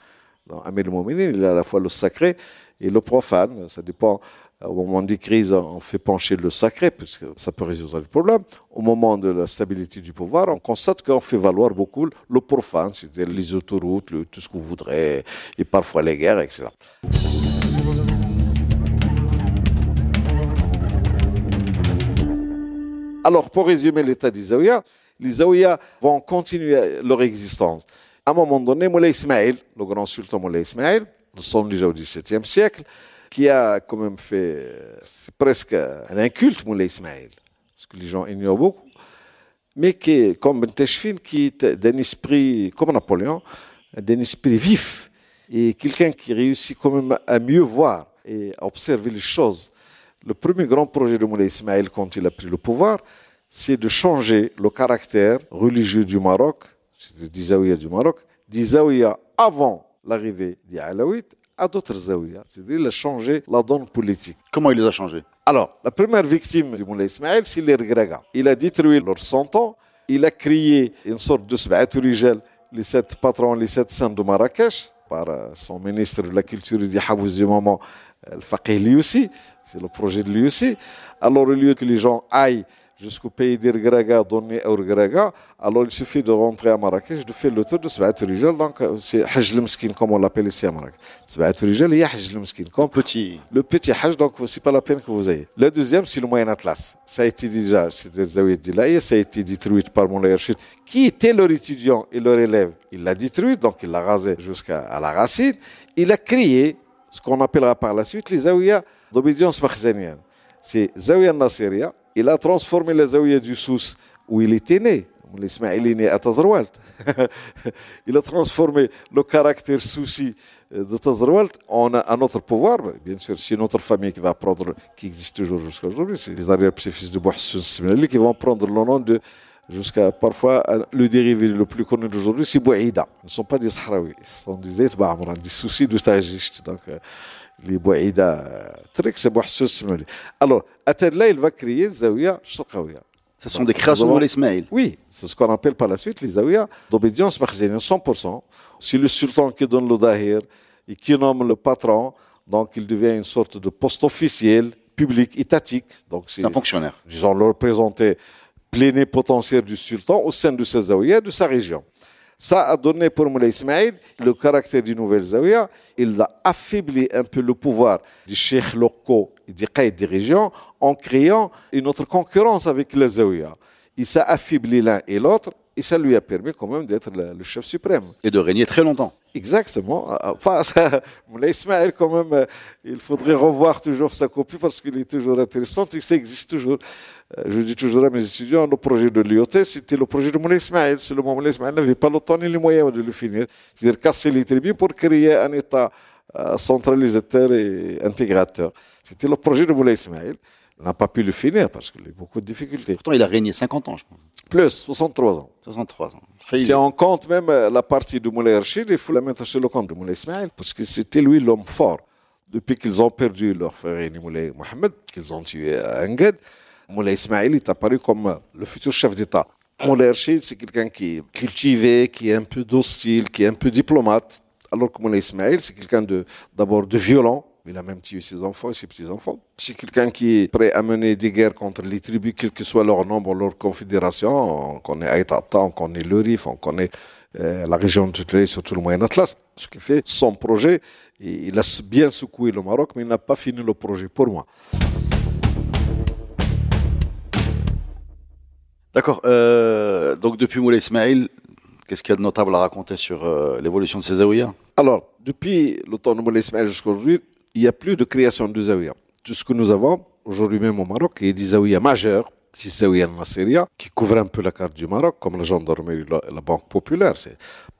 Amir al il a à la fois le sacré et le profane. Ça dépend au moment des crises, on fait pencher le sacré, parce que ça peut résoudre le problème. Au moment de la stabilité du pouvoir, on constate qu'on fait valoir beaucoup le profane, c'est-à-dire les autoroutes, tout ce que vous voudrez, et parfois les guerres, etc. Alors, pour résumer l'état des Zawiya, les Zawiya vont continuer leur existence. À un moment donné, Moulay Ismail, le grand sultan Moulay Ismail, nous sommes déjà au XVIIe siècle, qui a quand même fait c'est presque un inculte, Moulay Ismail, ce que les gens ignorent beaucoup, mais qui est comme Ben qui est d'un esprit, comme Napoléon, d'un esprit vif, et quelqu'un qui réussit quand même à mieux voir et à observer les choses. Le premier grand projet de Moulay Ismail quand il a pris le pouvoir, c'est de changer le caractère religieux du Maroc, c'est-à-dire du Maroc, d'Izaouia avant l'arrivée des Alaouites à d'autres zaouïas. C'est-à-dire, il a changé la donne politique. Comment il les a changés? Alors, la première victime du Moulay Ismaël, c'est les Regrega. Il a détruit leur ans. Il a créé une sorte de Sba'at les sept patrons, les sept saints de Marrakech, par euh, son ministre de la Culture Habouz du moment, le Faqih Liussi. C'est le projet de Liussi. Alors, au lieu que les gens aillent jusqu'au pays d'Irgraga, donné à Urgraga. Alors il suffit de rentrer à Marrakech, de faire le tour de Sba'at Rijal. Donc c'est Hajj le comme on l'appelle ici à Marrakech. Sba'at Rijal, il y a Hajj le comme petit. Le petit Hajj, donc c'est pas la peine que vous ayez. Le deuxième, c'est le Moyen Atlas. Ça a été déjà, c'est des Zawiya ça a été détruit par mon Rachid, qui était leur étudiant et leur élève. Il l'a détruit, donc il l'a rasé jusqu'à la racine. Il a créé ce qu'on appellera par la suite les Zawiya d'obédience makhzanienne. C'est Zawiya Nasiriya, il a transformé la Zawiya du Sous où il était né. L'Ismaïl est né à Tazarwalt. il a transformé le caractère souci euh, de Tazarwalt en un autre pouvoir. Bien sûr, c'est notre famille qui va prendre, qui existe toujours jusqu'à aujourd'hui. C'est les arrière-petits-fils de Bouhassoun qui vont prendre le nom de, jusqu'à parfois, le dérivé le plus connu d'aujourd'hui, c'est Bouaïda. Ils ne sont pas des Sahraouis, ce sont des Etba'amran, des soucis de Tajisht. Donc, euh, Bouhassoun Smenali. Alors, à Tedla, il va créer Zawiya Sharqawiya. Ce sont des créations de l'Ismaïl. Oui, c'est ce qu'on appelle par la suite les Zawiya d'obédience makhzénienne 100%. C'est le sultan qui donne le dahir et qui nomme le patron, donc il devient une sorte de poste officiel, public, étatique. Donc c'est un fonctionnaire. Disons, le représenté plénipotentiaire du sultan au sein de sa Zawiya, de sa région. Ça a donné pour Moulay Ismail le caractère du nouvel Zawiya. Il a affaibli un peu le pouvoir des cheikhs locaux et des qaïds des régions en créant une autre concurrence avec les Zawiya. Il s'est affaibli l'un et l'autre et ça lui a permis quand même d'être le, chef suprême. Et de régner très longtemps. Exactement. Enfin, Moulay Ismail, quand même, euh, il faudrait revoir toujours sa copie parce qu'il est toujours intéressant et ça existe toujours. Euh, je dis toujours à mes étudiants, le projet de l'IOT, c'était le projet de Moulay Ismail. Seulement, Moulay Ismail n'avait pas le temps ni les moyens de le finir. C'est-à-dire casser les tribus pour créer un État euh, centralisateur et intégrateur. C'était le projet de Moulay Ismail. N'a pas pu le finir parce qu'il a eu beaucoup de difficultés. Pourtant, il a régné 50 ans, je pense. Plus, 63 ans. 63 ans. Si on compte même euh, la partie de Moulay Rachid, il faut la mettre sur le compte de Moulay Ismail parce que c'était lui l'homme fort. Depuis qu'ils ont perdu leur frère Moulay Mohamed, qu'ils ont tué à Enged, Moulay Ismail est apparu comme le futur chef d'État. Moulay Rachid, c'est quelqu'un qui est cultivé, qui est un peu docile, qui est un peu diplomate, alors que Moulay Ismail, c'est quelqu'un d'abord de, violent, il a même tué ses enfants et ses petits-enfants. C'est quelqu'un qui est prêt à mener des guerres contre les tribus, quel que soit leur nombre, leur confédération. On connaît Aïtata, on connaît le Rif, on connaît euh, la région de Tutélé, surtout le Moyen Atlas. Ce qui fait son projet, il a bien secoué le Maroc, mais il n'a pas fini le projet pour moi. D'accord. Euh, donc depuis Moulay Ismail, qu'est-ce qu'il y a de notable à raconter sur euh, l'évolution de ces zaouïas Alors, depuis le temps de Moulay Ismail jusqu'à aujourd'hui, il n'y a plus de création de zaouïas. Tout ce que nous avons aujourd'hui même au Maroc, il y a des zaouïas majeurs, c'est zaouïas Nasseria, qui couvrent un peu la carte du Maroc, comme la gendarmerie et la, Banque populaire.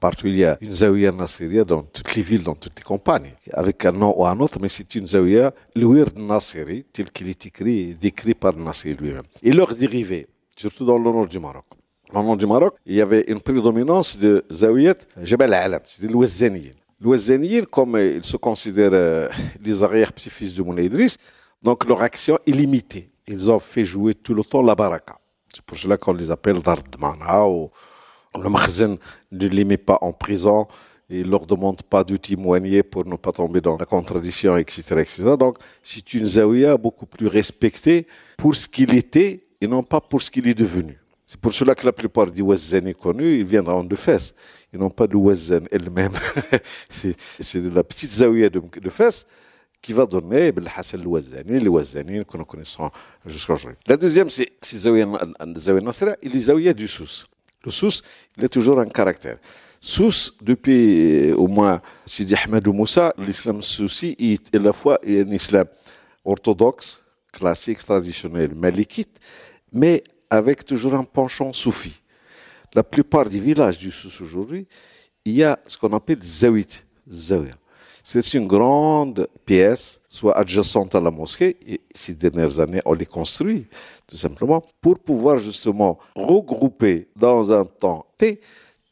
Partout il y a une zaouïa Nasseria dans toutes les villes, dans toutes les campagnes, avec un nom ou un autre, mais c'est une zaouïa, le Wird Nasseri, tel qu'il est écrit, décrit par Nasser lui-même. Et leurs dérivés, surtout dans le nord du Maroc. le nord du Maroc, il y avait une prédominance de Zawiyat Jebel Alam, c'est des Louazaniyin, comme ils se considèrent euh, les arrière-petits-fils de Moulay Idriss, donc leur action est limitée. Ils ont fait jouer tout le temps la baraka. C'est pour cela qu'on les appelle Dardmana ou le Makhzen ne les met pas en prison et leur demande pas de témoigner pour ne pas tomber dans la contradiction, etc., etc. Donc, c'est une zawiya beaucoup plus respectée pour ce qu'il était et non pas pour ce qu'il est devenu. C'est pour cela que la plupart des Wazani connus, ils viendront de Fès. Ils n'ont pas de Wazan elle-même. c'est de la petite zawiya de, de Fès qui va donner ben, Hassan le Wazani, les Wazani que nous connaissons jusqu'à aujourd'hui. La deuxième, c'est Zawiya Nasra, il est Zawiya du Sous. Le Sous, il a toujours un caractère. Sous, depuis euh, au moins Sidi Ahmed ou Moussa, l'islam souci est à la fois un islam orthodoxe, classique, traditionnel, malikite, mais avec toujours un penchant soufi. La plupart des villages du Sous aujourd'hui, il y a ce qu'on appelle zawit. C'est une grande pièce, soit adjacente à la mosquée. Et ces dernières années, on les construit, tout simplement, pour pouvoir justement regrouper dans un temps T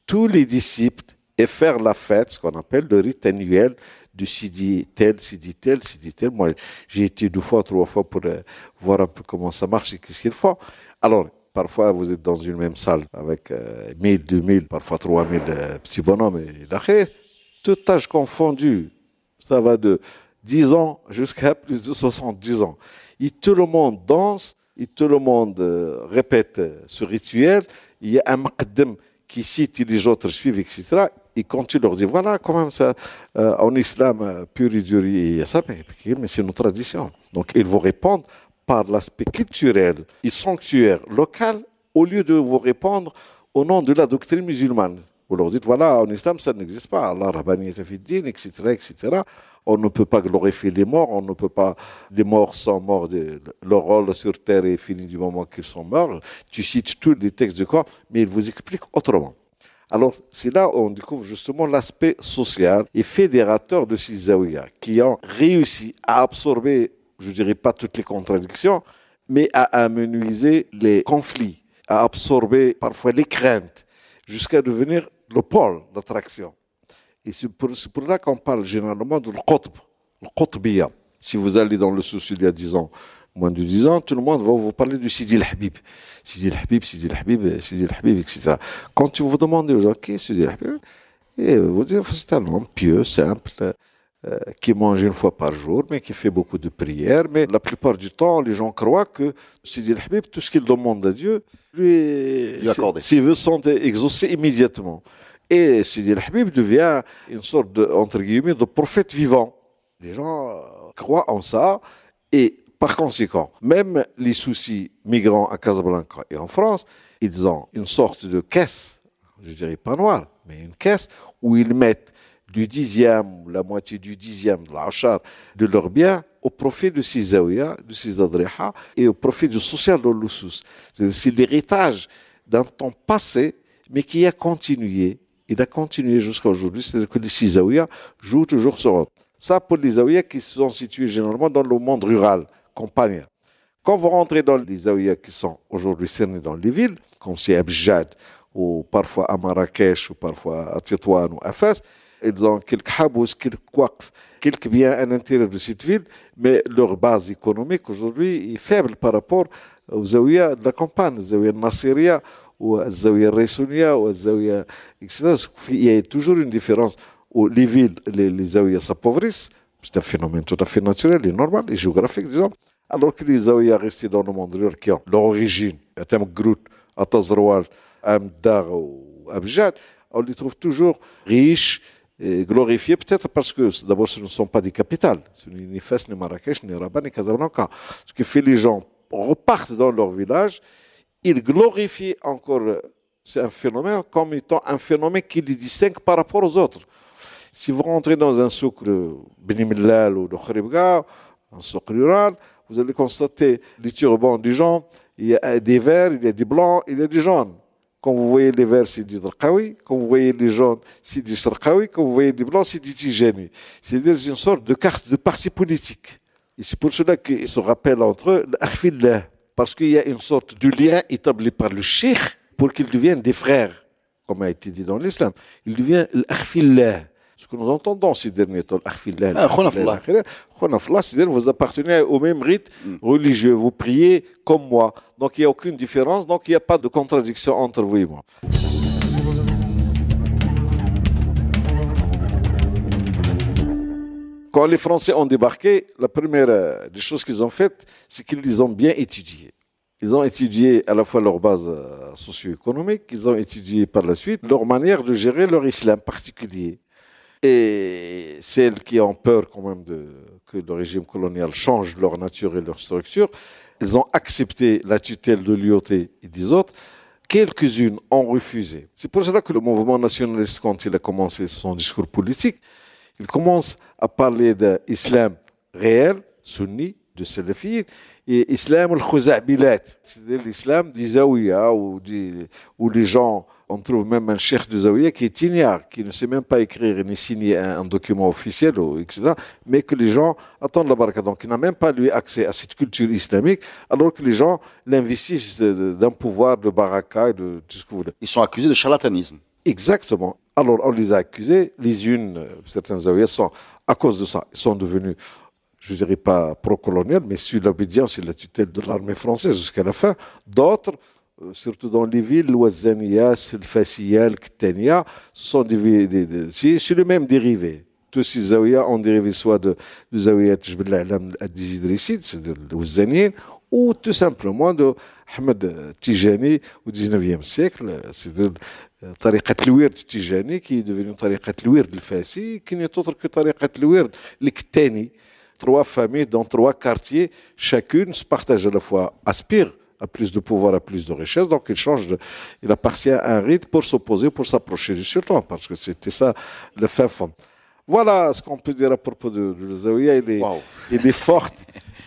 tous les disciples et faire la fête, ce qu'on appelle le rite annuel du Sidi tel, Sidi tel, Sidi tel. Moi, j'ai été deux fois, trois fois pour euh, voir un peu comment ça marche et qu'est-ce qu'ils font. Alors, parfois, vous êtes dans une même salle avec euh, 1000, 2000, parfois 3000 euh, petits bonhommes et d'après, tout âge confondu. Ça va de 10 ans jusqu'à plus de 70 ans. Et tout le monde danse, et tout le monde euh, répète euh, ce rituel. Il y a un maqdem qui cite les autres suivent, etc. Et quand tu leur dis, voilà, quand même, ça, euh, en islam euh, pur et dur, il y a ça, mais, mais c'est une tradition. Donc, ils vous répondent par l'aspect culturel et sanctuaire local au lieu de vous répondre au nom de la doctrine musulmane. Vous leur dites, voilà, en islam, ça n'existe pas. Allah, Rabbani, Tafiddin, etc., etc. On ne peut pas glorifier les morts, on ne peut pas, les morts sont morts, leur rôle sur terre est fini du moment qu'ils sont morts. Tu cites tous les textes du corps, mais ils vous expliquent autrement. Alors, c'est là où on découvre justement l'aspect social et fédérateur de ces zaouïas qui ont réussi à absorber, je dirais pas toutes les contradictions, mais à amenuiser les conflits, à absorber parfois les craintes, jusqu'à devenir le pôle d'attraction. Et c'est pour, là qu'on parle généralement de l'qutb, le qutbiya. Si vous allez dans le souci il y a 10 ans, moins de 10 ans, tout le monde va vous parler du Sidi el-Habib. Sidi el-Habib, Sidi el-Habib, Sidi el-Habib, etc. Quand tu vous demandez aux gens qui est Sidi el-Habib, et vous dites c'est un homme pieux, simple, euh, qui mange une fois par jour, mais qui fait beaucoup de prières. Mais la plupart du temps, les gens croient que Sidi el-Habib, tout ce qu'il demande à Dieu, lui, ses vœux sont exaucés immédiatement. Et Sidi el-Habib devient une sorte de, entre guillemets, de prophète vivant. Les gens euh, croient en ça et par conséquent, même les soucis migrants à Casablanca et en France, ils ont une sorte de caisse, je dirais pas noire, mais une caisse où ils mettent du dixième, la moitié du dixième de l'achar de leurs biens au profit de ces de ces adriha et au profit du social de l'Oussous. C'est- l'héritage d'un temps passé, mais qui a continué. Il a continué jusqu'à aujourd'hui. C'est-à-dire que les six zaouïas jouent toujours ce rôle. Ça pour les zaouïas qui sont situés généralement dans le monde rural, Quand vous rentrez dans les zaouïas qui sont aujourd'hui cernés dans les villes, comme c'est Abjad, ou parfois à Marrakech, ou parfois à Tétouan ou à Fès, ils ont quelques habous, quelques waqf, quelques biens à l'intérieur de cette ville, mais leur base économique aujourd'hui est faible par rapport aux zaouïas de la campagne, les zaouïas Nassiria, ou les zaouïas Raisounia, ou les zaouïas, etc. Il y a toujours une différence où les villes, les, les s'appauvrissent, c'est un phénomène tout à fait naturel et normal et géographique, disons, alors que les zaouïas restés dans le monde leur origine, à Tamgrout, à Tazroual, à Mdar ou Abjad, on les trouve toujours riches et glorifiés, peut-être parce que d'abord ce ne sont pas des capitales, ce n'est ni Fès, ni Marrakech, ni Rabat, ni Casablanca. Ce qui fait les gens repartent dans leur village, ils glorifient encore c'est un phénomène comme étant un phénomène qui les distingue par rapport aux autres. Si vous rentrez dans un souk de ou de Kharibga, un souk rural, vous allez constater les turbans des gens, il y a des verts, il y a des blancs, il y a des jaunes. Quand vous voyez les verts, c'est du Drakawi. Quand vous voyez les jaunes, c'est du Sharqawi. Quand vous voyez les blancs, c'est du Tijani. C'est-à-dire une sorte de carte de parti politique. Et c'est pour cela qu'ils se rappellent entre eux l'Akhfillah. Parce qu'il y a une sorte de lien établi par le cheikh, pour qu'ils deviennent des frères, comme a été dit dans l'islam. Ils deviennent l'akhfillah. Ce que nous entendons ces derniers temps, vous appartenez au même rite religieux, vous priez comme moi. Donc il n'y a aucune différence, donc il n'y a pas de contradiction entre vous et moi. Quand les Français ont débarqué, la première euh, des choses qu'ils ont faites, c'est qu'ils les ont bien étudiés. Ils ont étudié à la fois leur base euh, socio-économique, ils ont étudié par la suite leur manière de gérer leur islam particulier. Et celles qui ont peur quand même de, que le régime colonial change leur nature et leur structure, ils ont accepté la tutelle de l'IOT et des autres. Quelques-unes ont refusé. C'est pour cela que le mouvement nationaliste, quand il a commencé son discours politique, il commence à parler d'islam réel, sunni, de salafiyyin, et islam al-khuza'bilat, c'est-à-dire l'islam du zawiya, où, où les gens, on trouve même un cheikh de zawiya qui est ignare, qui ne sait même pas écrire ni signer un, document officiel, etc., mais que les gens attendent la baraka. Donc, il n'a même pas, lui, accès à cette culture islamique, alors que les gens l'investissent d'un pouvoir de baraka et de tout ce que vous voulez. Ils sont accusés de charlatanisme. Exactement. Alors, on les a accusés. Les unes, certains zawiyas sont, à cause de ça, ils sont devenus, je ne dirais pas pro-coloniales, mais sur l'obédience et la tutelle de l'armée française jusqu'à la fin. D'autres, surtout dans les villes, Ouazania, Silfasia, Ktania, sont des, des, des c'est le même dérivé. Tous ces zawiyas ont dérivé soit de, de zawiyat Jbel Alam Adizidrisid, c'est-à-dire les ou tout simplement de Ahmed Tijani au 19e siècle, c'est-à-dire طريقة الورد التيجاني كي ديفيني طريقة الورد الفاسي كي n'est autre que طريقة الورد الكتاني trois familles dans trois quartiers chacune se partage à la fois aspire à plus de pouvoir, à plus de richesse. Donc il change, de, il appartient à un rite pour s'opposer, pour s'approcher du sultan, parce que c'était ça le fin fond. Voilà ce qu'on peut dire à propos de, de Zawiya. Il est, wow. il est fort,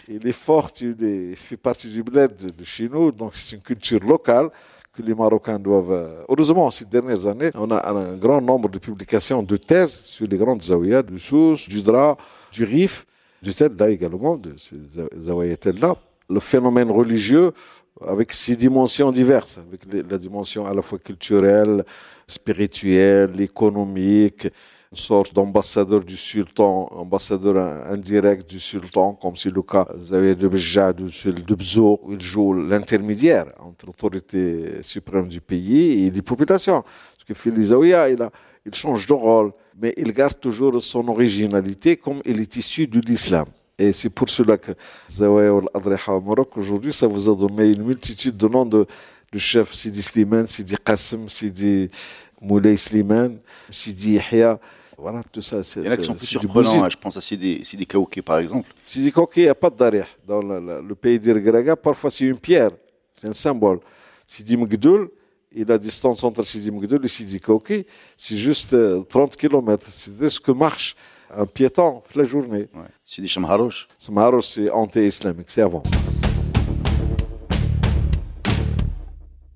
il est fort, il, est, il fait partie du bled de chez nous, donc c'est une culture locale que les Marocains doivent. Euh, heureusement, ces dernières années, on a un grand nombre de publications de thèses sur les grandes zawiyas, du Sous, du Dra, du Rif, du Tedda également, de ces zawiyas-là. Le phénomène religieux avec ses dimensions diverses, avec la dimension à la fois culturelle, spirituelle, économique, une sorte d'ambassadeur du sultan, ambassadeur indirect du sultan, comme c'est le cas de Bejad ou de Bzo, où il joue l'intermédiaire entre l'autorité suprême du pays et les populations. Parce que Fili Zawiya, il change de rôle, mais il garde toujours son originalité comme il est issu de l'islam. Et c'est pour cela que Zawiya al-Adriha au Maroc, aujourd'hui, ça vous a donné une multitude de noms de, de chefs, Sidi Slimane, Sidi Qassim, Sidi Moulay Slimane, Sidi Yahya, voilà, tout ça. Il y en a qui sont plus surprenants. Hein. Je pense à Sidi, Sidi Kaouki, par exemple. Sidi Kaouki, il n'y a pas de darih. Dans le, le pays d'Irgraga, parfois c'est une pierre. C'est un symbole. Sidi Mgdoul, et la distance entre Sidi Mgdoul et Sidi Kaouki, c'est juste 30 km. C'est ce que marche un piéton toute la journée. Ouais. Sidi Shamharouch. Shamharouch, c'est anti-islamique, c'est avant.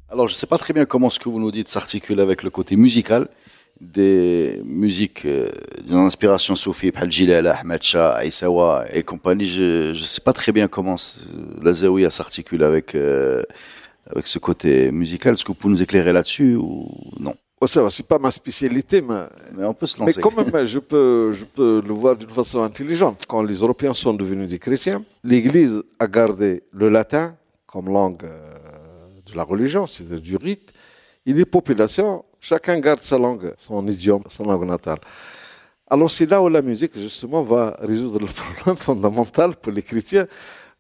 Alors, je ne sais pas très bien comment ce que vous nous dites s'articule avec le côté musical des musiques euh, d'inspiration soufie, Bhal Jilal, Ahmed Shah, Aïsawa et compagnie. Je ne sais pas très bien comment la Zawiya s'articule avec, euh, avec ce côté musical. Est-ce que vous pouvez nous éclairer là-dessus ou non? Oh, ça va, c'est pas ma spécialité, mais, mais on peut se lancer. Mais quand même, je peux, je peux le voir d'une façon intelligente. Quand les Européens sont devenus des chrétiens, l'Église a gardé le latin comme langue euh, de la religion, c'est-à-dire du rite, et les populations Chacun garde sa langue, son idiome, son langue natale. Alors c'est là où la musique, justement, va résoudre le problème fondamental pour les chrétiens.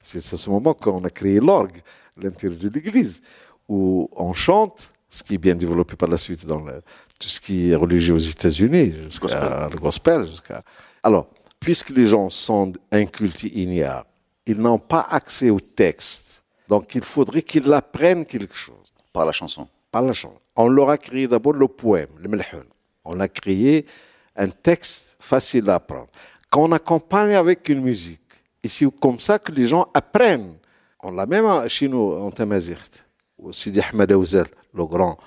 C'est à ce moment qu'on a créé l'orgue, l'intérieur de l'Église, où on chante, ce qui est bien développé par la suite dans tout ce qui est religieux aux États-Unis, jusqu'à le gospel. Alors, puisque les gens sont incultes ignares, ils n'ont pas accès au texte. Donc il faudrait qu'ils apprennent quelque chose. Par la chanson par la chanson. On leur a créé d'abord le poème, le melhoun. On a créé un texte facile à apprendre, qu'on accompagne avec une musique. Et c'est comme ça que les gens apprennent. On l'a même chez nous en Tamazirt. Sidi Ahmed Aouzel, le grand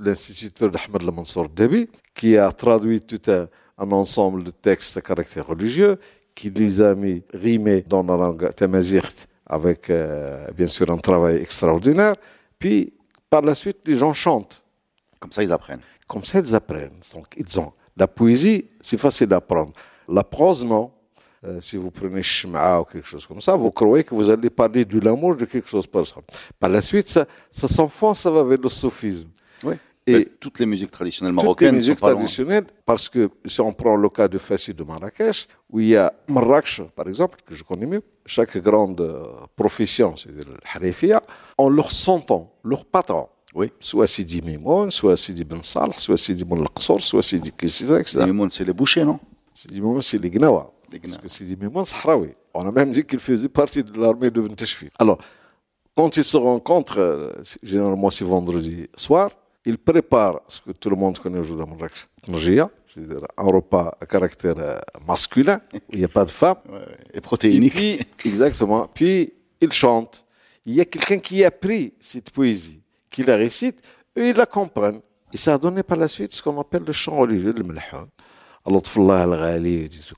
l'instituteur d'Ahmed Le Mansour Debi, qui a traduit tout un, un, ensemble de textes à caractère religieux, qui les a mis rimés dans la langue Tamazirt avec, euh, bien sûr, un travail extraordinaire. Puis, Par la suite, les gens chantent. Comme ça, ils apprennent. Comme ça, ils apprennent. Donc, ils ont. La poésie, c'est facile d'apprendre. La prose, non. Euh, si vous prenez Shema ou quelque chose comme ça, vous croyez que vous allez parler de l'amour de quelque chose par ça. Par la suite, ça, ça s'enfonce, ça va vers le sophisme. Oui. Et toutes les musiques traditionnelles marocaines. Toutes les musiques traditionnelles, parce que si on prend le cas de Fassi de Marrakech, où il y a Marrakech, par exemple, que je connais mieux, chaque grande euh, profession, c'est-à-dire le Harifia, on leur s'entend, leur patron. Oui. Soit Sidi Mimoun, soit Sidi Ben Salah, soit Sidi Moul soit Sidi Kissida, etc. Sidi Mimoun, c'est les bouchers, non? Sidi Mimoun, c'est les Gnawa. Parce que Sidi Mimoun, Sahraoui. On a même dit qu'il faisait partie de l'armée de Benteshfi. Alors, quand ils se rencontrent, euh, généralement c'est vendredi soir, ils préparent ce que tout le monde connaît aujourd'hui à Marrakech, c'est-à-dire un repas à caractère euh, masculin, où il n'y a pas de femme. Et protéinique. Et puis, exactement. Puis, ils chantent. Il y a quelqu'un qui a pris cette poésie, qui la récite, eux, ils la comprennent. Et ça a donné par la suite ce qu'on appelle le chant religieux, le melhoun.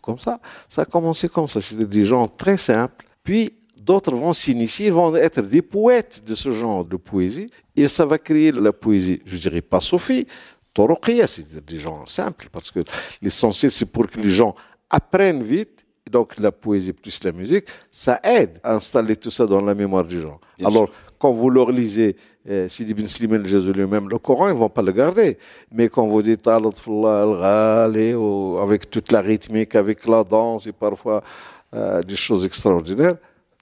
Comme ça. Ça a commencé comme ça. C'était des gens très simples. Puis, d'autres vont s'initier, vont être des poètes de ce genre de poésie. Et ça va créer la poésie, je dirais pas Sophie, Torokia, c'est des gens simples. Parce que l'essentiel, c'est pour que les gens apprennent vite donc la poésie plus la musique, ça aide à installer tout ça dans la mémoire des gens. Alors, quand vous leur lisez euh, Sidi bin Slimane Jésus lui-même, le Coran, ils vont pas le garder. Mais quand vous dites avec toute la rythmique, avec la danse et parfois euh, des choses extraordinaires,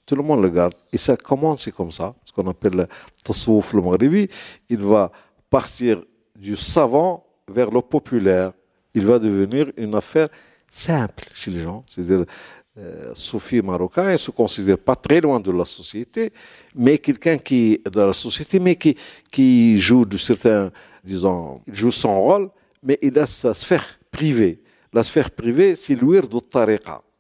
tout le monde le garde. Et ça commence comme ça, ce qu'on appelle le tasawwuf le maghribi. Il va partir du savant vers le populaire. Il va devenir une affaire simple chez les gens. C'est-à-dire, euh, Soufi marocain, il se considère pas très loin de la société, mais quelqu'un qui dans la société, mais qui, qui joue de certains, disons, joue son rôle, mais il a sa sphère privée. La sphère privée, c'est l'ouir de.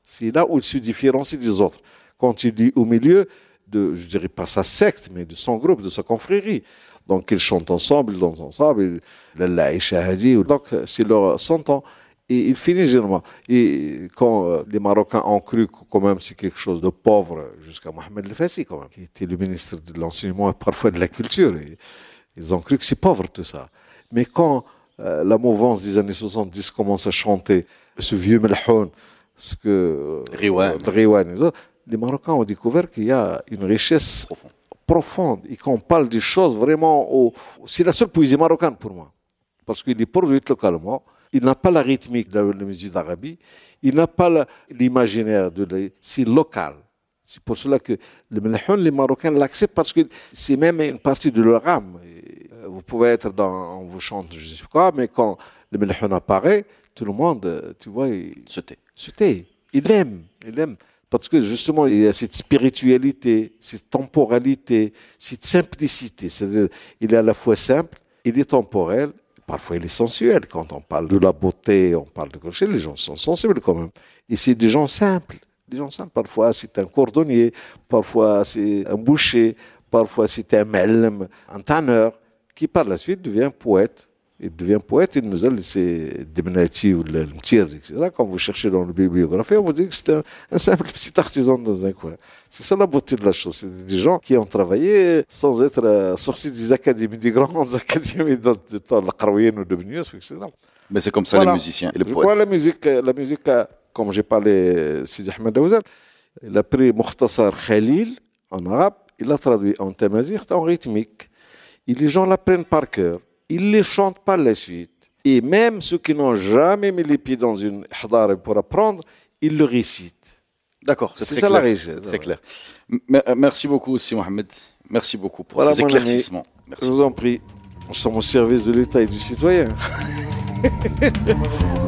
C'est là où il se différencie des autres. Quand il est au milieu de, je dirais pas sa secte, mais de son groupe, de sa confrérie. Donc ils chantent ensemble, ils dansent ensemble, donc c'est leur 100 ans. Et il finit généralement. Et quand euh, les Marocains ont cru que quand même c'est quelque chose de pauvre, jusqu'à Mohamed El Fassi quand même, qui était le ministre de l'enseignement et parfois de la culture, ils ont cru que c'est pauvre tout ça. Mais quand euh, la mouvance des années 70 commence à chanter ce vieux melhoun, ce que euh, Riwan. les Marocains ont découvert qu'il y a une richesse profonde et qu'on parle des choses vraiment. Au... C'est la seule poésie marocaine pour moi, parce qu'il est produit localement il n'a pas la rythmique de la musique d'Arabie, il n'a pas l'imaginaire de c'est local. C'est pour cela que le melhoun, les Marocains l'acceptent parce que c'est même une partie de leur âme. Euh, vous pouvez être dans, on vous chante, je sais pas quoi, mais quand le melhoun apparaît, tout le monde, euh, tu vois, il se tait. Se tait. Il aime, il aime. Parce que justement, il y a cette spiritualité, cette temporalité, cette simplicité. C'est-à-dire, il est à la fois simple, il est temporel, Parfois, il est sensuel. Quand on parle de la beauté, on parle de crochet, les gens sont sensibles quand même. Et c'est des gens simples. Des gens simples. Parfois, c'est un cordonnier. Parfois, c'est un boucher. Parfois, c'est un melm, un tanneur, qui par la suite devient poète il devient poète, il nous a laissé Demenati ou le Mtir, etc. Quand vous cherchez dans le bibliographie, on vous dit que c'est un, simple petit artisan dans un coin. C'est ça la beauté de la chose. C'est des gens qui ont travaillé sans être euh, sortis des académies, des grandes académies de, la Qarouienne ou de Benius, etc. Mais c'est comme ça les musiciens et les poètes. La musique, la musique, comme j'ai parlé, Sidi Ahmed Aouzal, il a pris Mukhtasar Khalil en arabe, il l'a traduit en tamazir, en rythmique. Et les gens l'apprennent par cœur ils les chantent par la suite. Et même ceux qui n'ont jamais mis les pieds dans une hadar pour apprendre, ils le récitent. D'accord, c'est ça la richesse. Très clair. Euh, merci beaucoup aussi, Mohamed. Merci beaucoup pour ces éclaircissements. Je vous en prie. Nous sommes au service de l'État et du citoyen.